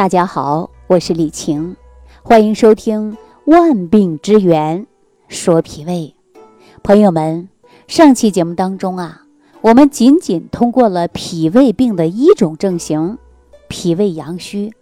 大家好，我是李晴，欢迎收听《万病之源说脾胃》。朋友们，上期节目当中啊，我们仅仅通过了脾胃病的一种症型——脾胃阳虚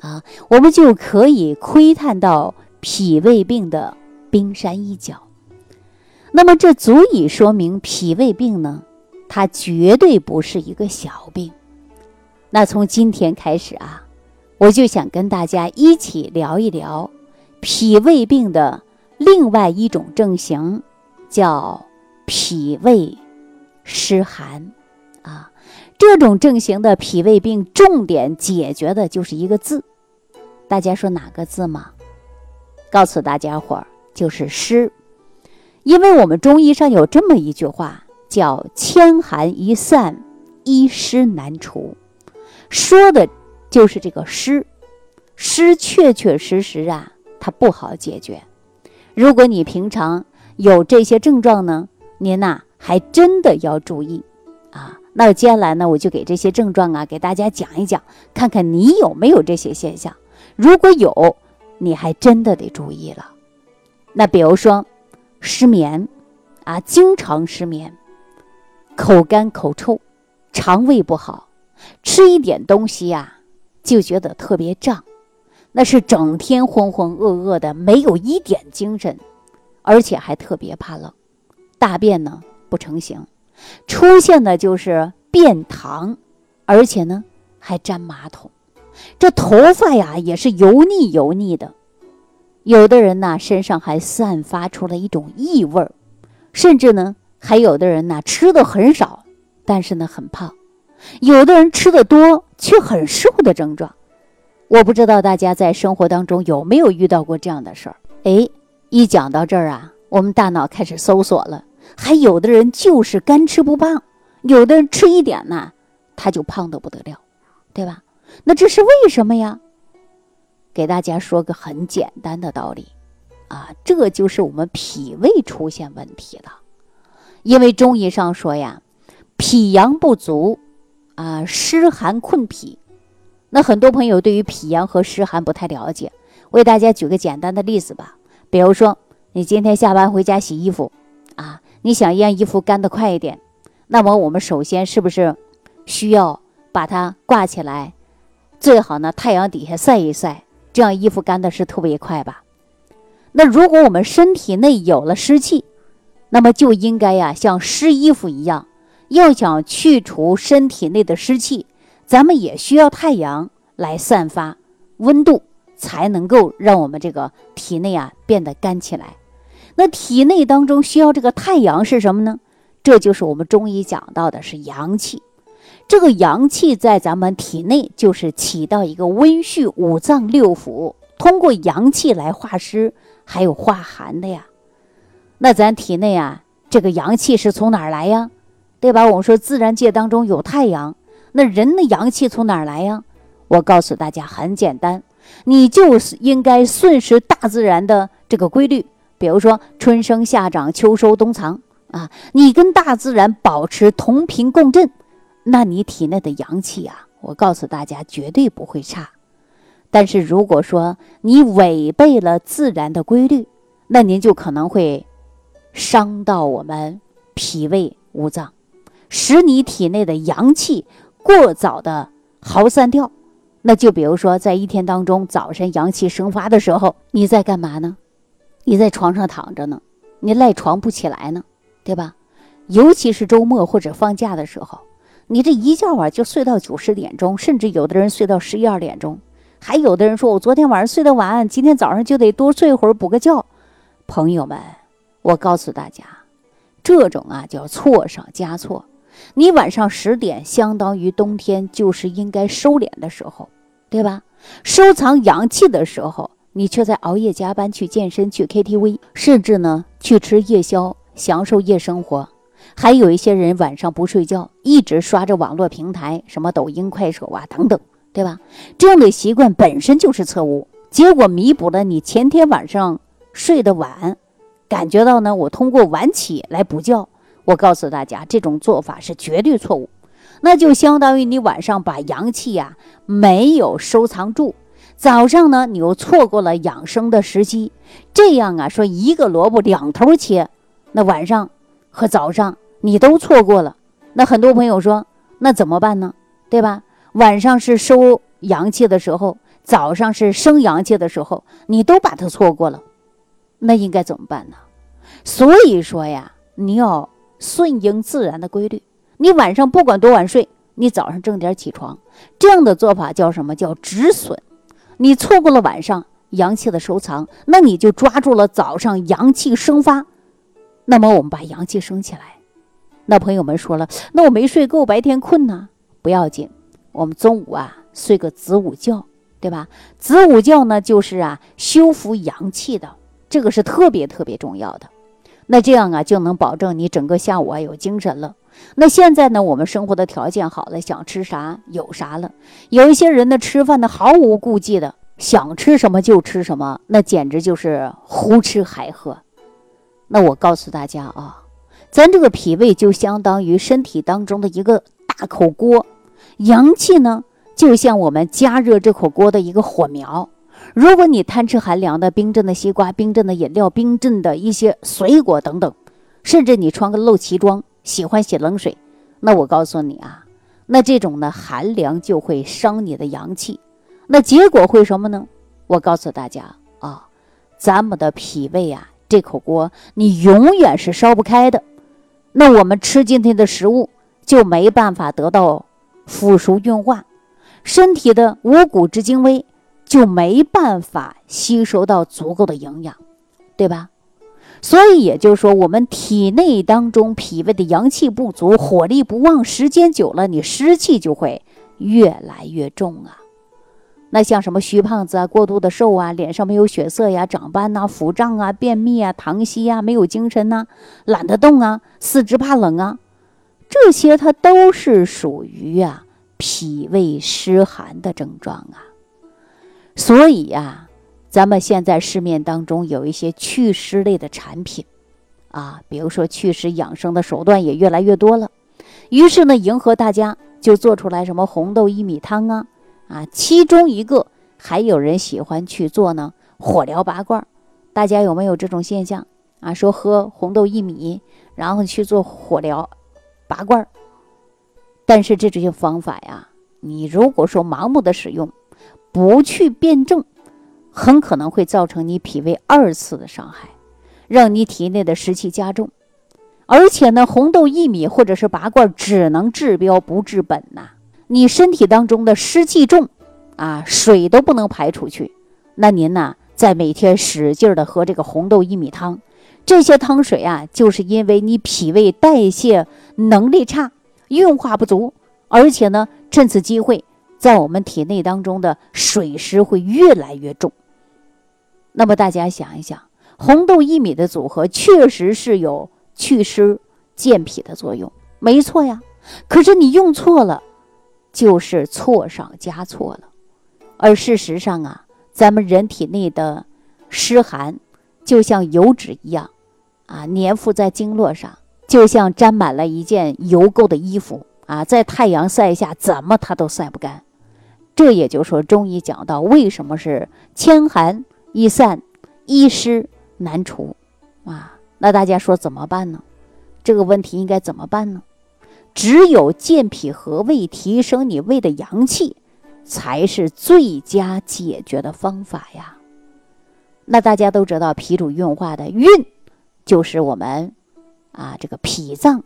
啊，我们就可以窥探到脾胃病的冰山一角。那么，这足以说明脾胃病呢，它绝对不是一个小病。那从今天开始啊。我就想跟大家一起聊一聊脾胃病的另外一种症型，叫脾胃湿寒啊。这种症型的脾胃病，重点解决的就是一个字，大家说哪个字吗？告诉大家伙儿，就是湿。因为我们中医上有这么一句话，叫“千寒易散，一湿难除”，说的。就是这个湿，湿确确实实啊，它不好解决。如果你平常有这些症状呢，您呐还真的要注意啊。那接下来呢，我就给这些症状啊给大家讲一讲，看看你有没有这些现象。如果有，你还真的得注意了。那比如说失眠啊，经常失眠，口干口臭，肠胃不好，吃一点东西呀。就觉得特别胀，那是整天浑浑噩噩的，没有一点精神，而且还特别怕冷，大便呢不成形，出现的就是便溏，而且呢还粘马桶，这头发呀也是油腻油腻的，有的人呢身上还散发出了一种异味儿，甚至呢还有的人呢吃的很少，但是呢很胖。有的人吃的多却很瘦的症状，我不知道大家在生活当中有没有遇到过这样的事儿。哎，一讲到这儿啊，我们大脑开始搜索了。还有的人就是干吃不胖，有的人吃一点呢，他就胖得不得了，对吧？那这是为什么呀？给大家说个很简单的道理，啊，这就是我们脾胃出现问题了。因为中医上说呀，脾阳不足。啊，湿寒困脾，那很多朋友对于脾阳和湿寒不太了解，为大家举个简单的例子吧。比如说，你今天下班回家洗衣服，啊，你想让衣服干得快一点，那么我们首先是不是需要把它挂起来？最好呢，太阳底下晒一晒，这样衣服干的是特别快吧？那如果我们身体内有了湿气，那么就应该呀，像湿衣服一样。要想去除身体内的湿气，咱们也需要太阳来散发温度，才能够让我们这个体内啊变得干起来。那体内当中需要这个太阳是什么呢？这就是我们中医讲到的是阳气。这个阳气在咱们体内就是起到一个温煦五脏六腑，通过阳气来化湿还有化寒的呀。那咱体内啊这个阳气是从哪儿来呀？对吧？我们说自然界当中有太阳，那人的阳气从哪儿来呀？我告诉大家很简单，你就是应该顺势大自然的这个规律，比如说春生夏长秋收冬藏啊，你跟大自然保持同频共振，那你体内的阳气啊，我告诉大家绝对不会差。但是如果说你违背了自然的规律，那您就可能会伤到我们脾胃五脏。使你体内的阳气过早的耗散掉，那就比如说，在一天当中，早晨阳气生发的时候，你在干嘛呢？你在床上躺着呢，你赖床不起来呢，对吧？尤其是周末或者放假的时候，你这一觉啊就睡到九十点钟，甚至有的人睡到十一二点钟，还有的人说我昨天晚上睡得晚，今天早上就得多睡会儿补个觉。朋友们，我告诉大家，这种啊叫错上加错。你晚上十点，相当于冬天就是应该收敛的时候，对吧？收藏阳气的时候，你却在熬夜加班去健身、去 KTV，甚至呢去吃夜宵，享受夜生活。还有一些人晚上不睡觉，一直刷着网络平台，什么抖音、快手啊等等，对吧？这样的习惯本身就是错误，结果弥补了你前天晚上睡得晚，感觉到呢，我通过晚起来补觉。我告诉大家，这种做法是绝对错误，那就相当于你晚上把阳气呀没有收藏住，早上呢，你又错过了养生的时机，这样啊，说一个萝卜两头切，那晚上和早上你都错过了，那很多朋友说，那怎么办呢？对吧？晚上是收阳气的时候，早上是生阳气的时候，你都把它错过了，那应该怎么办呢？所以说呀，你要顺应自然的规律，你晚上不管多晚睡，你早上正点起床，这样的做法叫什么叫止损？你错过了晚上阳气的收藏，那你就抓住了早上阳气生发。那么我们把阳气升起来。那朋友们说了，那我没睡够，白天困呢，不要紧，我们中午啊睡个子午觉，对吧？子午觉呢就是啊修复阳气的，这个是特别特别重要的。那这样啊就能保证你整个下午啊有精神了。那现在呢，我们生活的条件好了，想吃啥有啥了。有一些人呢，吃饭呢毫无顾忌的，想吃什么就吃什么，那简直就是胡吃海喝。那我告诉大家啊，咱这个脾胃就相当于身体当中的一个大口锅，阳气呢就像我们加热这口锅的一个火苗。如果你贪吃寒凉的冰镇的西瓜、冰镇的饮料、冰镇的一些水果等等，甚至你穿个露脐装。喜欢洗冷水，那我告诉你啊，那这种呢寒凉就会伤你的阳气，那结果会什么呢？我告诉大家啊，咱们的脾胃啊这口锅你永远是烧不开的，那我们吃进去的食物就没办法得到腐熟运化，身体的五谷之精微就没办法吸收到足够的营养，对吧？所以也就是说，我们体内当中脾胃的阳气不足，火力不旺，时间久了，你湿气就会越来越重啊。那像什么虚胖子啊、过度的瘦啊、脸上没有血色呀、长斑呐、腹胀啊、便秘啊、糖稀啊、没有精神呐、懒得动啊、四肢怕冷啊，这些它都是属于啊脾胃湿寒的症状啊。所以呀。咱们现在市面当中有一些祛湿类的产品，啊，比如说祛湿养生的手段也越来越多了。于是呢，迎合大家就做出来什么红豆薏米汤啊，啊，其中一个还有人喜欢去做呢火疗拔罐。大家有没有这种现象啊？说喝红豆薏米，然后去做火疗拔罐。但是这这些方法呀，你如果说盲目的使用，不去辩证。很可能会造成你脾胃二次的伤害，让你体内的湿气加重。而且呢，红豆薏米或者是拔罐只能治标不治本呐。你身体当中的湿气重，啊，水都不能排出去。那您呢，在每天使劲的喝这个红豆薏米汤，这些汤水啊，就是因为你脾胃代谢能力差，运化不足，而且呢，趁此机会，在我们体内当中的水湿会越来越重。那么大家想一想，红豆薏米的组合确实是有祛湿健脾的作用，没错呀。可是你用错了，就是错上加错了。而事实上啊，咱们人体内的湿寒就像油脂一样，啊，粘附在经络上，就像沾满了一件油垢的衣服啊，在太阳晒下怎么它都晒不干。这也就说，中医讲到为什么是千寒。易散，一湿难除，啊，那大家说怎么办呢？这个问题应该怎么办呢？只有健脾和胃，提升你胃的阳气，才是最佳解决的方法呀。那大家都知道，脾主运化的运，就是我们啊这个脾脏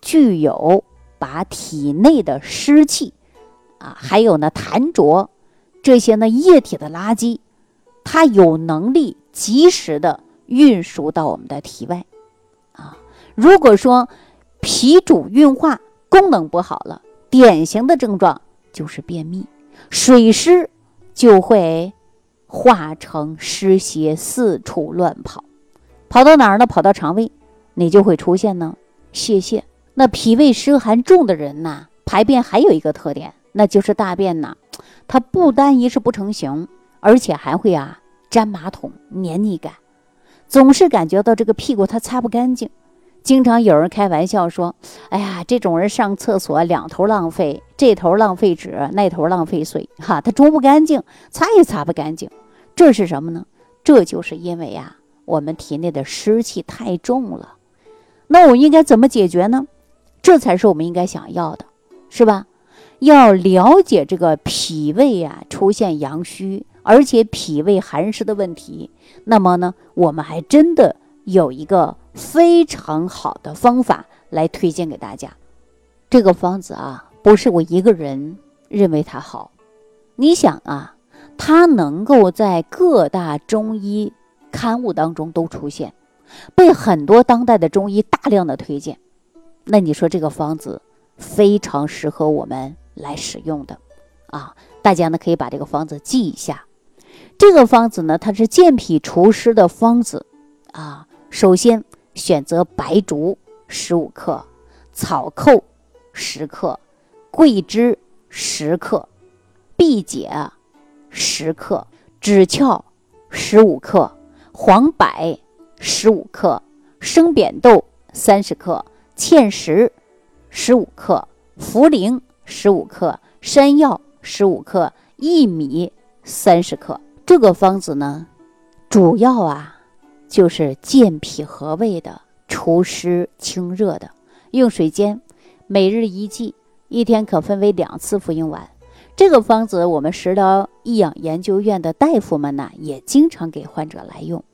具有把体内的湿气啊，还有呢痰浊这些呢液体的垃圾。它有能力及时的运输到我们的体外，啊，如果说脾主运化功能不好了，典型的症状就是便秘，水湿就会化成湿邪四处乱跑，跑到哪儿呢？跑到肠胃，你就会出现呢泄泻。那脾胃湿寒重的人呐，排便还有一个特点，那就是大便呐，它不单一是不成形。而且还会啊粘马桶黏腻感，总是感觉到这个屁股它擦不干净。经常有人开玩笑说：“哎呀，这种人上厕所两头浪费，这头浪费纸，那头浪费水，哈，它冲不干净，擦也擦不干净。这是什么呢？这就是因为呀，我们体内的湿气太重了。那我应该怎么解决呢？这才是我们应该想要的，是吧？要了解这个脾胃呀出现阳虚，而且脾胃寒湿的问题，那么呢，我们还真的有一个非常好的方法来推荐给大家。这个方子啊，不是我一个人认为它好，你想啊，它能够在各大中医刊物当中都出现。被很多当代的中医大量的推荐，那你说这个方子非常适合我们来使用的啊！大家呢可以把这个方子记一下。这个方子呢，它是健脾除湿的方子啊。首先选择白术十五克、草寇十克、桂枝十克、荜解十克、枳壳十五克、黄柏。十五克生扁豆，三十克芡实，十五克茯苓，十五克山药，十五克薏米，三十克。这个方子呢，主要啊就是健脾和胃的，除湿清热的。用水煎，每日一剂，一天可分为两次服用完。这个方子，我们食疗益养研究院的大夫们呢，也经常给患者来用。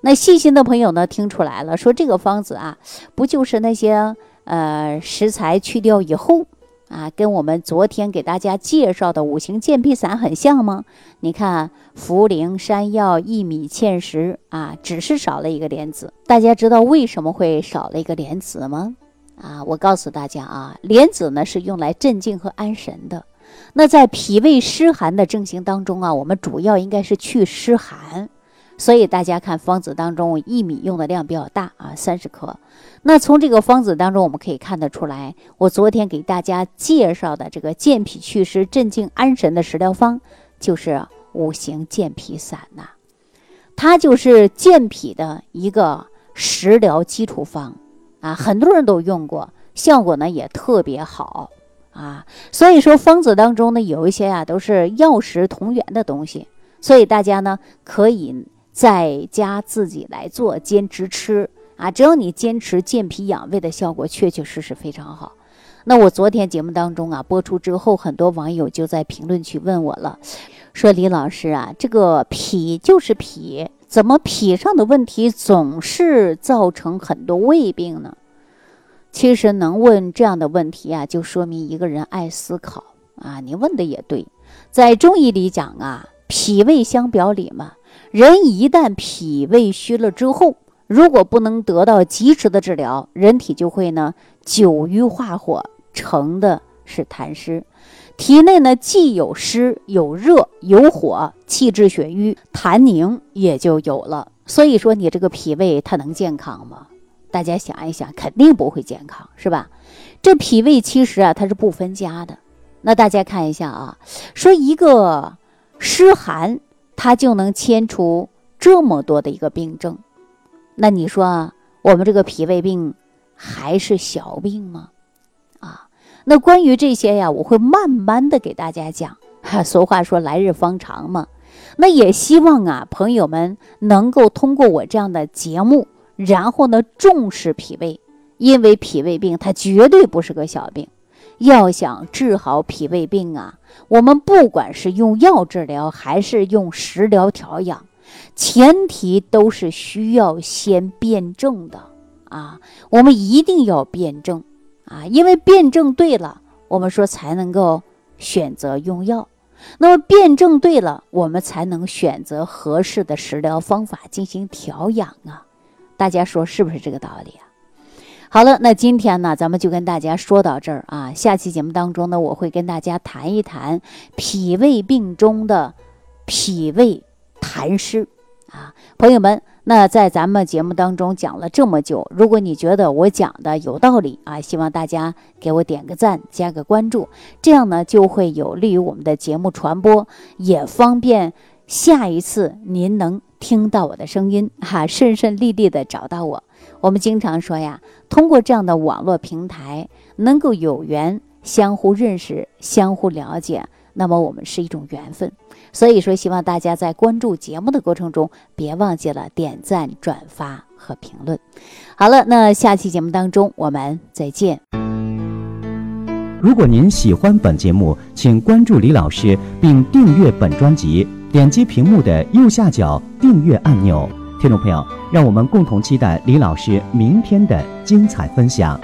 那细心的朋友呢，听出来了，说这个方子啊，不就是那些呃食材去掉以后啊，跟我们昨天给大家介绍的五行健脾散很像吗？你看茯苓、山药、薏米、芡实啊，只是少了一个莲子。大家知道为什么会少了一个莲子吗？啊，我告诉大家啊，莲子呢是用来镇静和安神的。那在脾胃湿寒的症型当中啊，我们主要应该是去湿寒。所以大家看方子当中，薏米用的量比较大啊，三十克。那从这个方子当中，我们可以看得出来，我昨天给大家介绍的这个健脾祛湿、镇静安神的食疗方，就是五行健脾散呐。它就是健脾的一个食疗基础方啊，很多人都用过，效果呢也特别好啊。所以说方子当中呢，有一些啊都是药食同源的东西，所以大家呢可以。在家自己来做，坚持吃啊！只要你坚持健脾养胃的效果，确确实实非常好。那我昨天节目当中啊播出之后，很多网友就在评论区问我了，说李老师啊，这个脾就是脾，怎么脾上的问题总是造成很多胃病呢？其实能问这样的问题啊，就说明一个人爱思考啊。你问的也对，在中医里讲啊，脾胃相表里嘛。人一旦脾胃虚了之后，如果不能得到及时的治疗，人体就会呢久瘀化火，成的是痰湿。体内呢既有湿有热有火，气滞血瘀，痰凝也就有了。所以说你这个脾胃它能健康吗？大家想一想，肯定不会健康，是吧？这脾胃其实啊它是不分家的。那大家看一下啊，说一个湿寒。它就能牵出这么多的一个病症，那你说啊，我们这个脾胃病还是小病吗？啊，那关于这些呀，我会慢慢的给大家讲。哈，俗话说来日方长嘛，那也希望啊，朋友们能够通过我这样的节目，然后呢重视脾胃，因为脾胃病它绝对不是个小病。要想治好脾胃病啊，我们不管是用药治疗还是用食疗调养，前提都是需要先辩证的啊。我们一定要辩证啊，因为辩证对了，我们说才能够选择用药。那么辩证对了，我们才能选择合适的食疗方法进行调养啊。大家说是不是这个道理啊？好了，那今天呢，咱们就跟大家说到这儿啊。下期节目当中呢，我会跟大家谈一谈脾胃病中的脾胃痰湿啊，朋友们。那在咱们节目当中讲了这么久，如果你觉得我讲的有道理啊，希望大家给我点个赞，加个关注，这样呢就会有利于我们的节目传播，也方便下一次您能听到我的声音哈，顺顺利利的找到我。我们经常说呀，通过这样的网络平台，能够有缘相互认识、相互了解，那么我们是一种缘分。所以说，希望大家在关注节目的过程中，别忘记了点赞、转发和评论。好了，那下期节目当中我们再见。如果您喜欢本节目，请关注李老师并订阅本专辑，点击屏幕的右下角订阅按钮。听众朋友，让我们共同期待李老师明天的精彩分享。